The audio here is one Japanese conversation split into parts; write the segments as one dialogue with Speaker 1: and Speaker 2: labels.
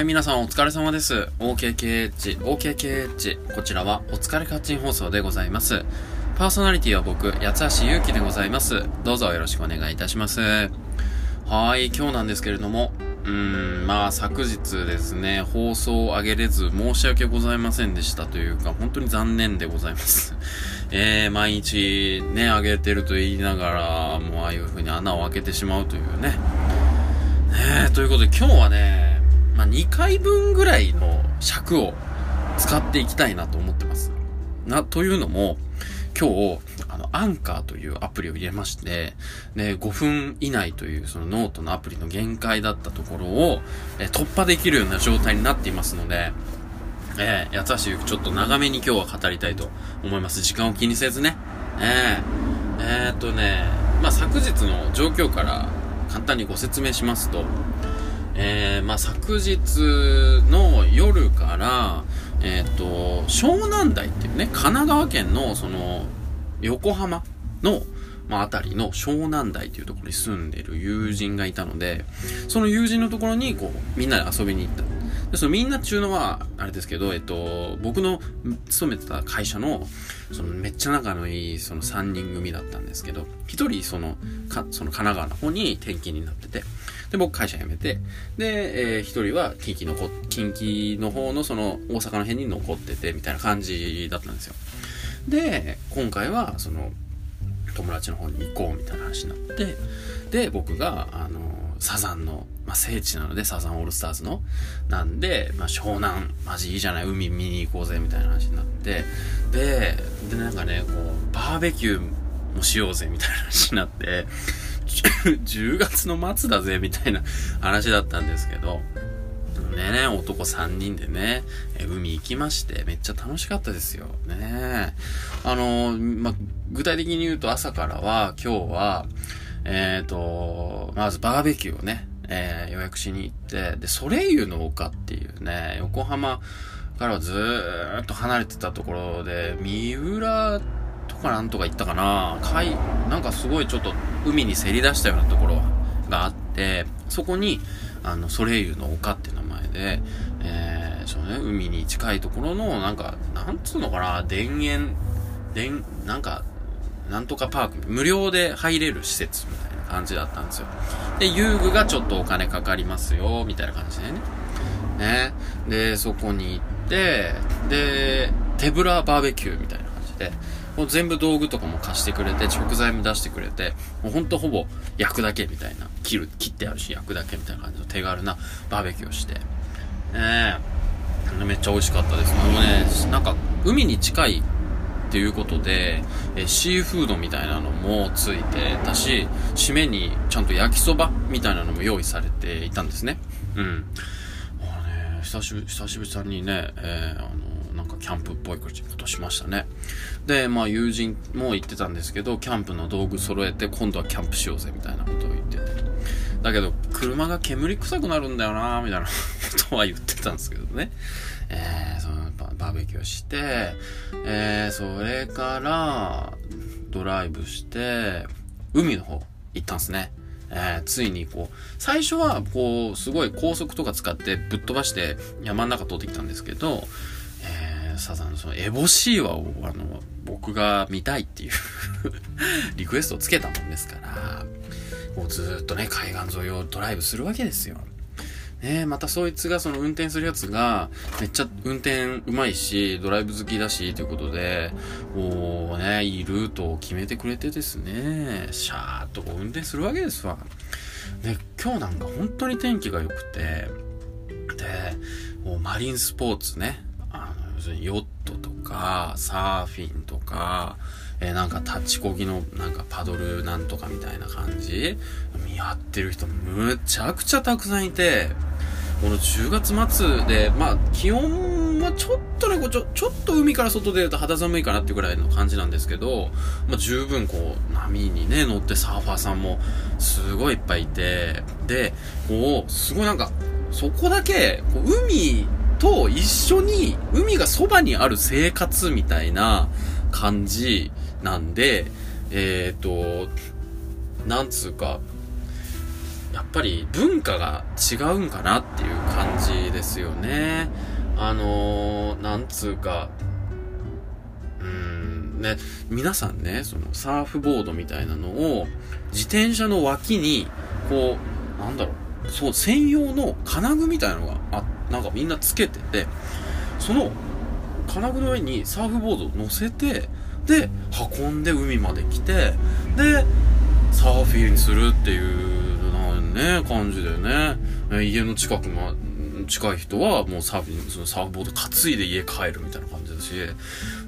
Speaker 1: はい、皆さんお疲れ様です。OKKH、OKKH。こちらはお疲れカッチン放送でございます。パーソナリティは僕、八橋ゆうきでございます。どうぞよろしくお願いいたします。はい、今日なんですけれども、うーん、まあ昨日ですね、放送を上げれず申し訳ございませんでしたというか、本当に残念でございます。えー、毎日ね、上げてると言いながら、もうああいう風に穴を開けてしまうというね。ねということで今日はね、まあ、2回分ぐらいの尺を使っていきたいなと思ってます。な、というのも、今日、あの、アンカーというアプリを入れまして、で、5分以内というそのノートのアプリの限界だったところを、え突破できるような状態になっていますので、えー、八橋ゆきちょっと長めに今日は語りたいと思います。時間を気にせずね。えー、えーっとね、まあ、昨日の状況から簡単にご説明しますと、えー、まあ、昨日の夜から、えっ、と、湘南台っていうね、神奈川県の、その、横浜の、まあ、あたりの湘南台っていうところに住んでる友人がいたので、その友人のところに、こう、みんなで遊びに行った。で、そのみんなっていうのは、あれですけど、えっと、僕の勤めてた会社の、そのめっちゃ仲のいい、その3人組だったんですけど、一人、その、か、その神奈川の方に転勤になってて、で、僕会社辞めて、で、えー一人は近畿のこ、近畿の方のその大阪の辺に残ってて、みたいな感じだったんですよ。で、今回は、その、友達の方に行こうみたいな話になって、で、僕が、あの、サザンの、まあ、聖地なので、サザンオールスターズの、なんで、まあ、湘南、マジいいじゃない、海見に行こうぜ、みたいな話になって、で、で、なんかね、こう、バーベキューもしようぜ、みたいな話になって、10月の末だぜ、みたいな話だったんですけど、でね、男3人でね、海行きまして、めっちゃ楽しかったですよ。ねあの、ま、具体的に言うと朝からは、今日は、えっ、と、まずバーベキューをね、えー予約しに行って、で、ソレイユの丘っていうね、横浜からはずーっと離れてたところで、三浦かなんとか行ったかな海、なんかすごいちょっと海にせり出したようなところがあって、そこに、あの、ソレイユの丘って名前で、えー、そのね、海に近いところの、なんか、なんつうのかな、田園、田、なんか、なんとかパーク、無料で入れる施設みたいな感じだったんですよ。で、遊具がちょっとお金かかりますよ、みたいな感じでね。ね。で、そこに行って、で、手ぶらバーベキューみたいな感じで、もう全部道具とかも貸してくれて、食材も出してくれて、もうほんとほぼ焼くだけみたいな、切る、切ってあるし焼くだけみたいな感じの手軽なバーベキューをして、ねえ、めっちゃ美味しかったです。もうね、なんか、海に近いっていうことで、えシーフードみたいなのもついてたし、締めにちゃんと焼きそばみたいなのも用意されていたんですね。うん。もうね、久しぶり、久しぶりにね、えーあの、かキャンプっぽいことしましたね。で、まあ友人も言ってたんですけど、キャンプの道具揃えて今度はキャンプしようぜみたいなことを言ってて。だけど、車が煙臭くなるんだよなみたいなことは言ってたんですけどね。えー、そのバーベキューして、えー、それから、ドライブして、海の方行ったんですね。えー、ついにこう、最初はこう、すごい高速とか使ってぶっ飛ばして山の中通ってきたんですけど、サザンのそのエボシーワをあの、僕が見たいっていう リクエストをつけたもんですから、こうずっとね、海岸沿いをドライブするわけですよ。ねまたそいつがその運転するやつが、めっちゃ運転うまいし、ドライブ好きだし、ということで、もうね、いいルートを決めてくれてですね、シャーっとこう運転するわけですわ。で、今日なんか本当に天気が良くて、で、もうマリンスポーツね、あの、要するにヨットとか、サーフィンとか、えーなんか立ちこぎのなんかパドルなんとかみたいな感じ。やってる人むちゃくちゃたくさんいて、この10月末で、まあ気温はちょっとね、ちょ、ちょっと海から外出ると肌寒いかなっていうぐらいの感じなんですけど、まあ十分こう波にね、乗ってサーファーさんもすごいいっぱいいて、で、こう、すごいなんか、そこだけ、こう海と一緒に、海がそばにある生活みたいな感じなんで、えっ、と、なんつうか、やっぱり文化が違うんかなっていう感じですよね。あのー、なんつうか、うーん、ね、皆さんね、そのサーフボードみたいなのを自転車の脇に、こう、なんだろう、そう、専用の金具みたいなのがあ、なんかみんなつけてて、その金具の上にサーフボードを乗せて、で、運んで海まで来て、で、サーフィンするっていう、なんね、感じでね。家の近くの、近い人はもうサーフィン、そのサーフボード担いで家帰るみたいな感じだし、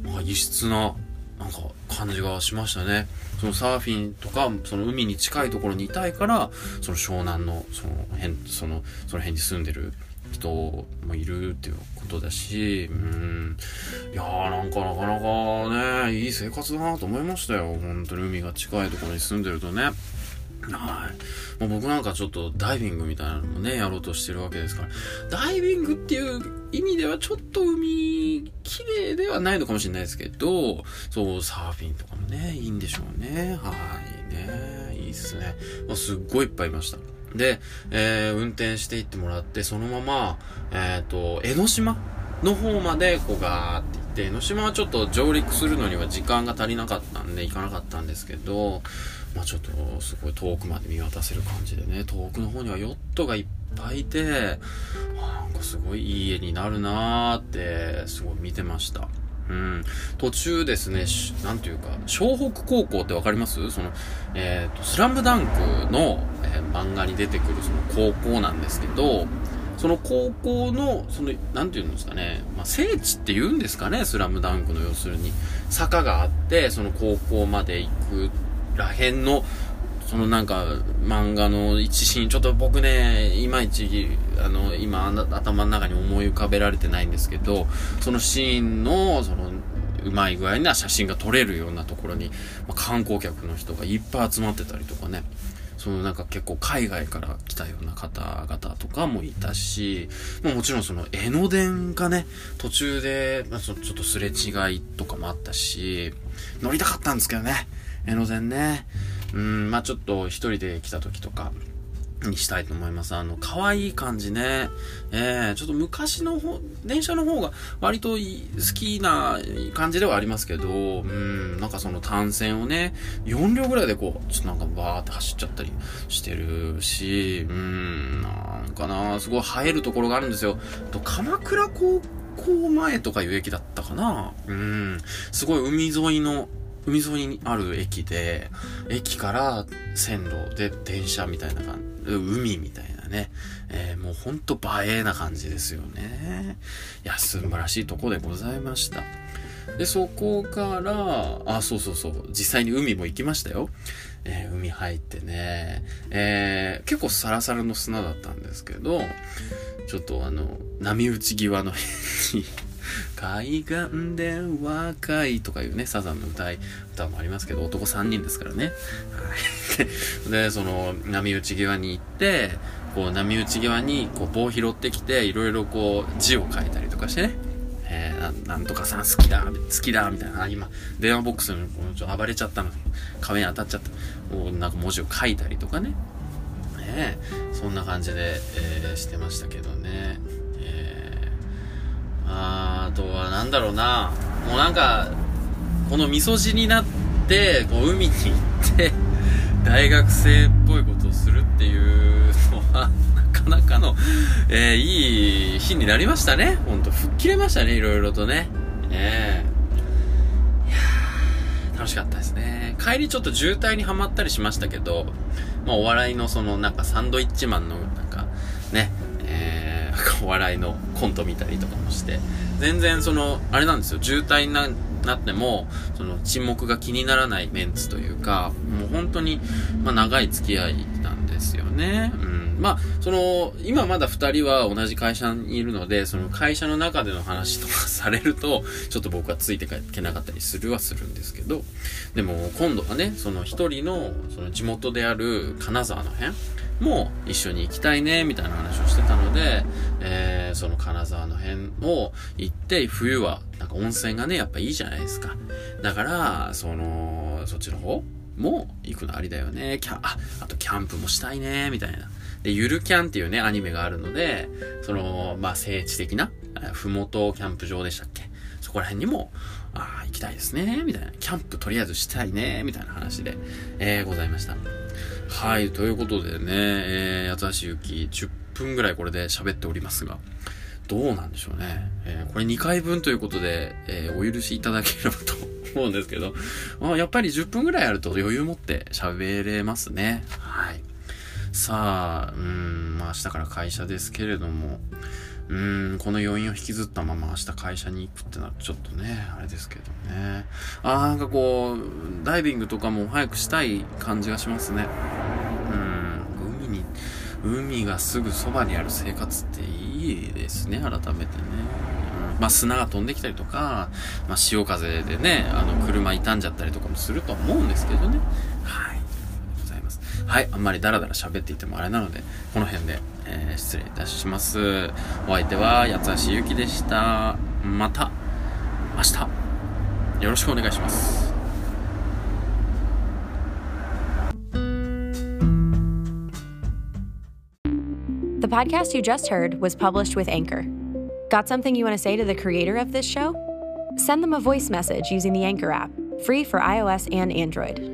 Speaker 1: まあ異質な、なんか感じがしましたね。そのサーフィンとか、その海に近いところにいたいから、その湘南の、その辺、その、その辺に住んでる人もいるっていうことだし、うん。いやーなんかなかなかね、いい生活だなと思いましたよ。本当に海が近いところに住んでるとね。はい。もう僕なんかちょっとダイビングみたいなのもね、やろうとしてるわけですから。ダイビングっていう意味ではちょっと海、綺麗ではないのかもしれないですけど、そう、サーフィンとかもね、いいんでしょうね。はい、ね。いいっすね。まあ、すっごいいっぱいいました。で、えー、運転していってもらって、そのまま、えっ、ー、と、江ノ島の方まで、こうガーって行って、江ノ島はちょっと上陸するのには時間が足りなかったんで、行かなかったんですけど、まあちょっと、すごい遠くまで見渡せる感じでね、遠くの方にはヨットがいっぱいいて、なんかすごいいい家になるなーって、すごい見てました。うん。途中ですね、なんていうか、湘北高校ってわかります？その、えっ、ー、と、スラムダンクの、えー、漫画に出てくるその高校なんですけど、その高校の、その、なんていうんですかね、まあ、聖地って言うんですかね、スラムダンクの要するに。坂があって、その高校まで行くらへんの、そのなんか、漫画の一シーン、ちょっと僕ね、いまいち、あの、今、頭の中に思い浮かべられてないんですけど、そのシーンの、その、うまい具合な写真が撮れるようなところに、まあ、観光客の人がいっぱい集まってたりとかね、そのなんか結構海外から来たような方々とかもいたし、まあ、もちろんその江ノ電がね、途中で、まあ、ちょっとすれ違いとかもあったし、乗りたかったんですけどね、江ノ電ね。うん、まあちょっと一人で来た時とか、にしたいと思います。あの、可愛い感じね。えー、ちょっと昔の方、電車の方が割と好きな感じではありますけど、うん、なんかその単線をね、4両ぐらいでこう、ちょっとなんかバーって走っちゃったりしてるし、うん、なんかな、すごい映えるところがあるんですよ。と、鎌倉高校前とかいう駅だったかな。うん、すごい海沿いの海沿いにある駅で、駅から線路で電車みたいな感じ、海みたいなね、えー、もうほんと映えな感じですよね。いや、素晴らしいとこでございました。で、そこから、あ、そうそうそう、実際に海も行きましたよ。えー、海入ってね、えー、結構サラサラの砂だったんですけど、ちょっとあの、波打ち際の辺 に海岸で若いとかいうね、サザンの歌い、歌もありますけど、男3人ですからね。はい。で、その、波打ち際に行って、こう、波打ち際に、こう、棒拾ってきて、いろいろこう、字を書いたりとかしてね。えー、なんとかさん好きだ、好きだ、みたいな。今、電話ボックスにちょ暴れちゃったの。壁に当たっちゃった。こう、なんか文字を書いたりとかね。ねそんな感じで、えー、してましたけどね。ああとはなんだろうな。もうなんかこのみそじになってこう海に行って大学生っぽいことをするっていうのはなかなかの、えー、いい日になりましたね。ほんと吹っ切れましたねいろいろとね。ええー、いや楽しかったですね。帰りちょっと渋滞にはまったりしましたけどまあお笑いのそのなんかサンドイッチマンのなんかお笑いのコント見たりとかもして、全然その、あれなんですよ、渋滞にななっても、その沈黙が気にならないメンツというか、もう本当に、まあ長い付き合いなんですよね。うん。まあ、その、今まだ二人は同じ会社にいるので、その会社の中での話とか されると、ちょっと僕はついていけなかったりするはするんですけど、でも今度はね、その一人の、その地元である金沢の辺、も一緒に行きたいね、みたいな話をしてたので、えー、その金沢の辺を行って、冬は、なんか温泉がね、やっぱいいじゃないですか。だから、その、そっちの方も行くのありだよね。キャあ、あとキャンプもしたいね、みたいな。で、ゆるキャンっていうね、アニメがあるので、その、まあ、聖地的な、ふもとキャンプ場でしたっけ？そこら辺にも、ああ、行きたいですね、みたいな。キャンプとりあえずしたいね、みたいな話で、えー、ございました。はい、ということでね、えー、八橋ゆき、10分ぐらいこれで喋っておりますが、どうなんでしょうね。えー、これ2回分ということで、えー、お許しいただければと 思うんですけど、まあ、やっぱり10分ぐらいあると余裕持って喋れますね。はい。さあ、うん、まあ明日から会社ですけれども、うん、この要因を引きずったまま明日会社に行くってなるとちょっとね、あれですけどね。あーなんかこう、ダイビングとかも早くしたい感じがしますね。うん、海に、海がすぐそばにある生活っていいですね、改めてね。うん、まあ砂が飛んできたりとか、まあ潮風でね、あの車傷んじゃったりとかもすると思うんですけどね。はい。はい、あんまりダラダラ喋っていてもあれなので、この辺でえー、失礼いたします。お相手は八橋ゆきでした。また明日よろしくお願いします。
Speaker 2: The podcast you just heard was published with Anchor. Got something you want to say to the creator of this show? Send them a voice message using the Anchor app, free for iOS and Android.